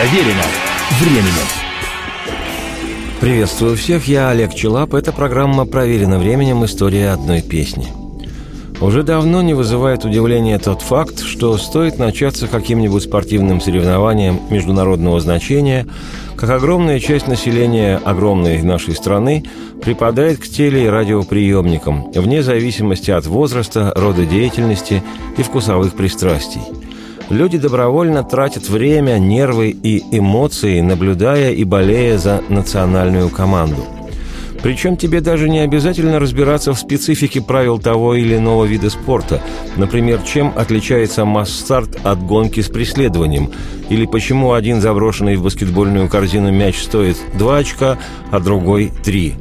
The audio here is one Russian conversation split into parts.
Проверено временем. Приветствую всех, я Олег Челап. Это программа «Проверено временем. История одной песни». Уже давно не вызывает удивления тот факт, что стоит начаться каким-нибудь спортивным соревнованием международного значения, как огромная часть населения огромной нашей страны припадает к теле- и радиоприемникам, вне зависимости от возраста, рода деятельности и вкусовых пристрастий. Люди добровольно тратят время, нервы и эмоции, наблюдая и болея за национальную команду – причем тебе даже не обязательно разбираться в специфике правил того или иного вида спорта. Например, чем отличается масс-старт от гонки с преследованием. Или почему один заброшенный в баскетбольную корзину мяч стоит 2 очка, а другой 3.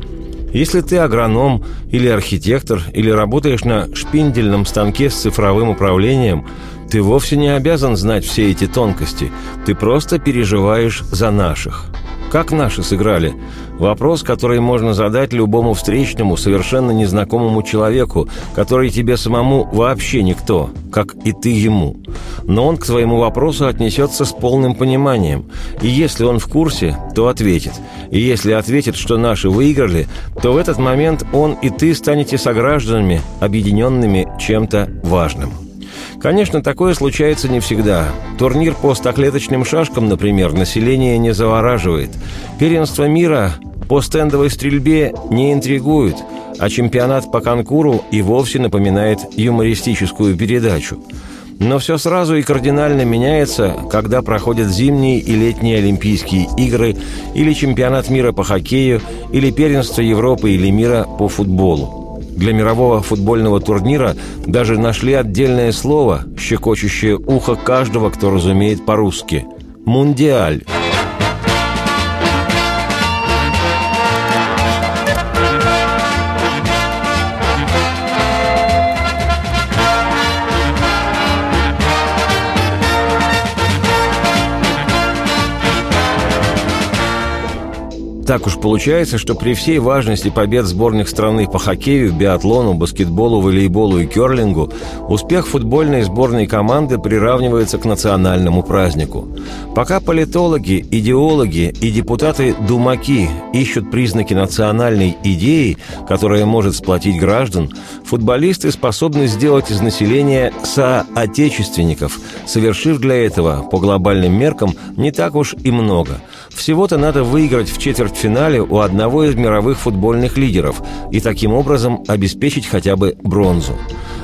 Если ты агроном или архитектор, или работаешь на шпиндельном станке с цифровым управлением, ты вовсе не обязан знать все эти тонкости. Ты просто переживаешь за наших. Как наши сыграли? Вопрос, который можно задать любому встречному, совершенно незнакомому человеку, который тебе самому вообще никто, как и ты ему. Но он к своему вопросу отнесется с полным пониманием. И если он в курсе, то ответит. И если ответит, что наши выиграли, то в этот момент он и ты станете согражданами, объединенными чем-то важным. Конечно, такое случается не всегда. Турнир по стоклеточным шашкам, например, население не завораживает. Первенство мира по стендовой стрельбе не интригует, а чемпионат по конкуру и вовсе напоминает юмористическую передачу. Но все сразу и кардинально меняется, когда проходят зимние и летние Олимпийские игры, или чемпионат мира по хоккею, или первенство Европы или мира по футболу. Для мирового футбольного турнира даже нашли отдельное слово, щекочущее ухо каждого, кто разумеет по-русски – «мундиаль». Так уж получается, что при всей важности побед сборных страны по хоккею, биатлону, баскетболу, волейболу и керлингу, успех футбольной сборной команды приравнивается к национальному празднику. Пока политологи, идеологи и депутаты-думаки ищут признаки национальной идеи, которая может сплотить граждан, футболисты способны сделать из населения соотечественников, совершив для этого, по глобальным меркам, не так уж и много. Всего-то надо выиграть в четверть финале у одного из мировых футбольных лидеров и таким образом обеспечить хотя бы бронзу.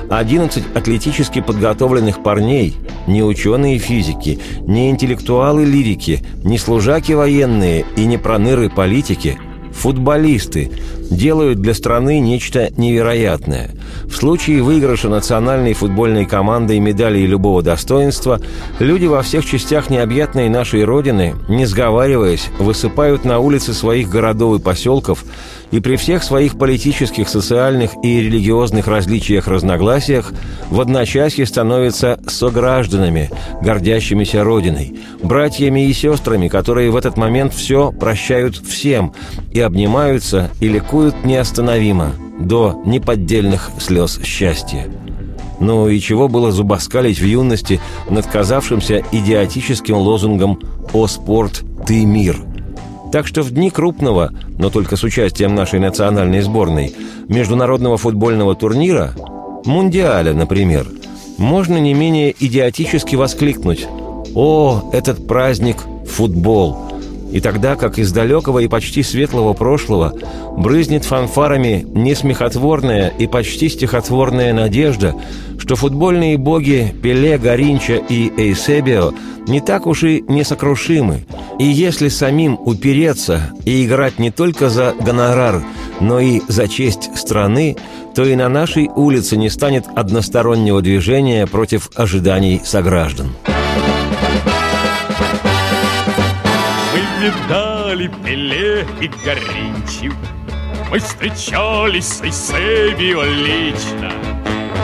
11 атлетически подготовленных парней, не ученые физики, не интеллектуалы лирики, не служаки военные и не проныры политики – Футболисты делают для страны нечто невероятное. В случае выигрыша национальной футбольной командой медалей любого достоинства, люди во всех частях необъятной нашей Родины, не сговариваясь, высыпают на улицы своих городов и поселков и при всех своих политических, социальных и религиозных различиях разногласиях в одночасье становятся согражданами, гордящимися Родиной, братьями и сестрами, которые в этот момент все прощают всем и обнимаются и ликуют неостановимо до неподдельных слез счастья. Ну и чего было зубоскалить в юности над казавшимся идиотическим лозунгом «О спорт, ты мир», так что в дни крупного, но только с участием нашей национальной сборной, международного футбольного турнира, Мундиаля, например, можно не менее идиотически воскликнуть «О, этот праздник – футбол!» И тогда, как из далекого и почти светлого прошлого, брызнет фанфарами несмехотворная и почти стихотворная надежда, что футбольные боги Пеле, Гаринча и Эйсебио не так уж и несокрушимы. И если самим упереться и играть не только за гонорар, но и за честь страны, то и на нашей улице не станет одностороннего движения против ожиданий сограждан. Видали Пеле и Горинчи. Мы встречались с Эйсебио лично.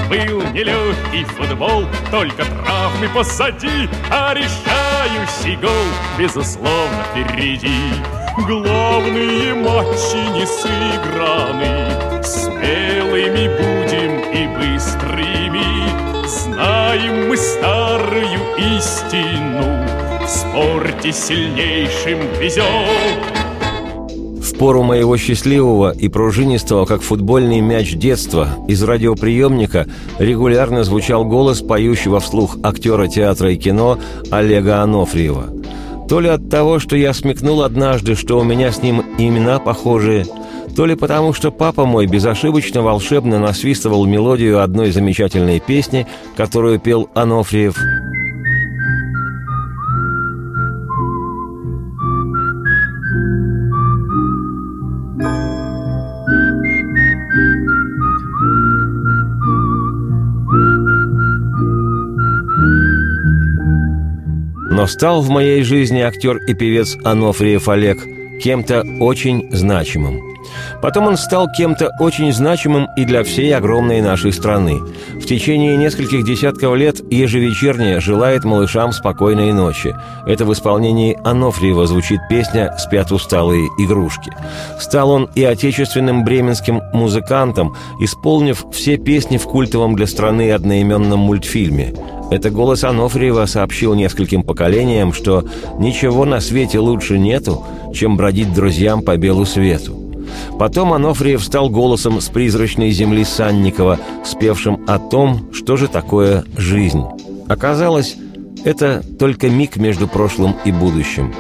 Был нелегкий футбол, только травмы позади, а решающий гол, безусловно, впереди. Главные матчи не сыграны, смелыми будем и быстрыми. Знаем мы старую истину, смерти сильнейшим везет. Пору моего счастливого и пружинистого, как футбольный мяч детства, из радиоприемника регулярно звучал голос поющего вслух актера театра и кино Олега Анофриева. То ли от того, что я смекнул однажды, что у меня с ним имена похожие, то ли потому, что папа мой безошибочно волшебно насвистывал мелодию одной замечательной песни, которую пел Анофриев – Но стал в моей жизни актер и певец Анофриев Олег кем-то очень значимым. Потом он стал кем-то очень значимым и для всей огромной нашей страны. В течение нескольких десятков лет ежевечерне желает малышам спокойной ночи. Это в исполнении Анофриева звучит песня «Спят усталые игрушки». Стал он и отечественным бременским музыкантом, исполнив все песни в культовом для страны одноименном мультфильме – это голос Анофриева сообщил нескольким поколениям, что ничего на свете лучше нету, чем бродить друзьям по белу свету. Потом Анофриев стал голосом с призрачной земли Санникова, спевшим о том, что же такое жизнь. Оказалось, это только миг между прошлым и будущим.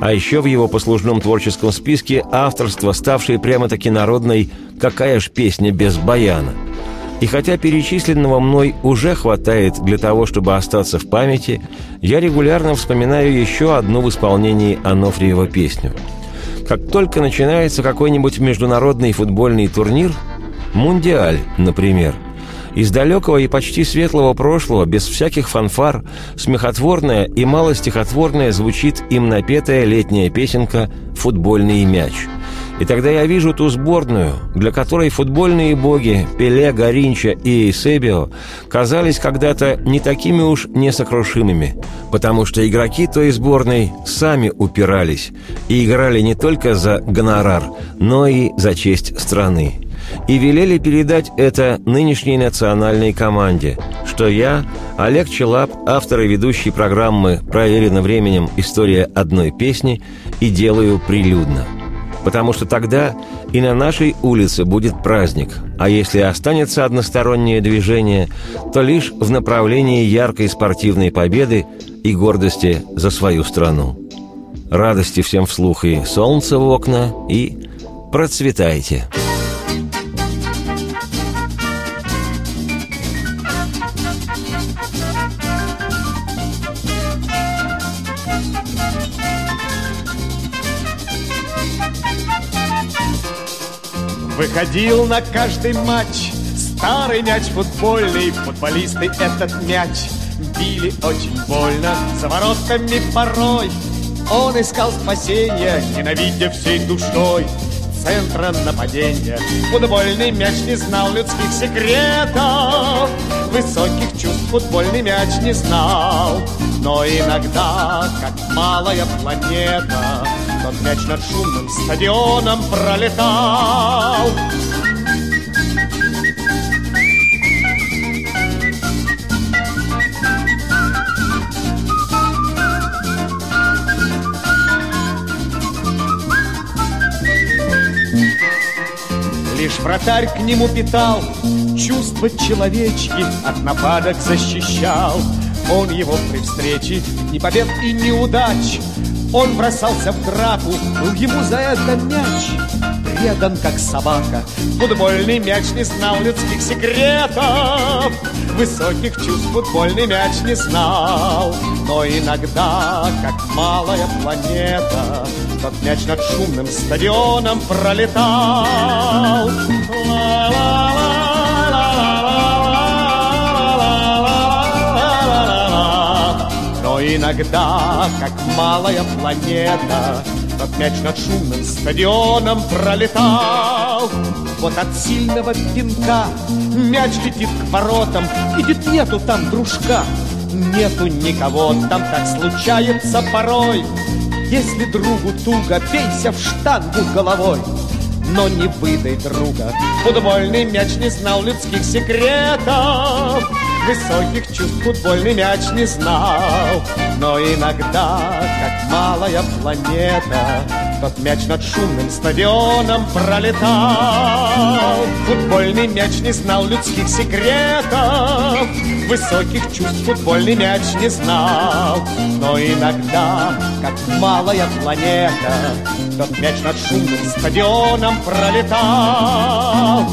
А еще в его послужном творческом списке авторство, ставшее прямо-таки народной «Какая ж песня без баяна?» – и хотя перечисленного мной уже хватает для того, чтобы остаться в памяти, я регулярно вспоминаю еще одну в исполнении Анофриева песню. Как только начинается какой-нибудь международный футбольный турнир, «Мундиаль», например, из далекого и почти светлого прошлого, без всяких фанфар, смехотворная и малостихотворная звучит им напетая летняя песенка «Футбольный мяч», и тогда я вижу ту сборную, для которой футбольные боги Пеле, Гаринча и Эйсебио казались когда-то не такими уж несокрушимыми, потому что игроки той сборной сами упирались и играли не только за гонорар, но и за честь страны. И велели передать это нынешней национальной команде, что я, Олег Челап, автор и ведущий программы «Проверено временем. История одной песни» и делаю прилюдно – потому что тогда и на нашей улице будет праздник, а если останется одностороннее движение, то лишь в направлении яркой спортивной победы и гордости за свою страну. Радости всем вслух и солнце в окна, и процветайте! Выходил на каждый матч. Старый мяч футбольный Футболисты этот мяч Били очень больно За воротами порой. Он искал спасения Ненавидя всей душой. Центра нападения. Футбольный мяч не знал людских секретов. Высоких чувств футбольный мяч не знал. Но иногда, как малая планета тот мяч над шумным стадионом пролетал. Лишь вратарь к нему питал Чувства человечки От нападок защищал Он его при встрече Ни побед и неудач он бросался в драку, был ему за это мяч. Предан, как собака. Футбольный мяч не знал людских секретов. Высоких чувств футбольный мяч не знал. Но иногда, как малая планета Тот мяч над шумным стадионом пролетал иногда, как малая планета, Тот мяч над шумным стадионом пролетал. Вот от сильного пинка мяч летит к воротам, Видит, нету там дружка, нету никого, Там так случается порой. Если другу туго, бейся в штангу головой но не выдай друга. Футбольный мяч не знал людских секретов, Высоких чувств футбольный мяч не знал. Но иногда, как малая планета, Тот мяч над шумным стадионом пролетал. Футбольный мяч не знал людских секретов, Высоких чувств футбольный мяч не знал. Но иногда, как малая планета, Тот мяч над шумным стадионом пролетал.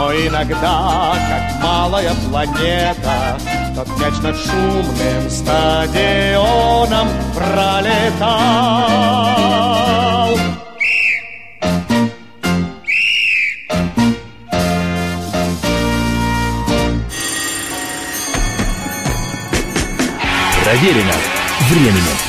Но иногда, как малая планета, Тот мяч над шумным стадионом пролетал. Проверено временем.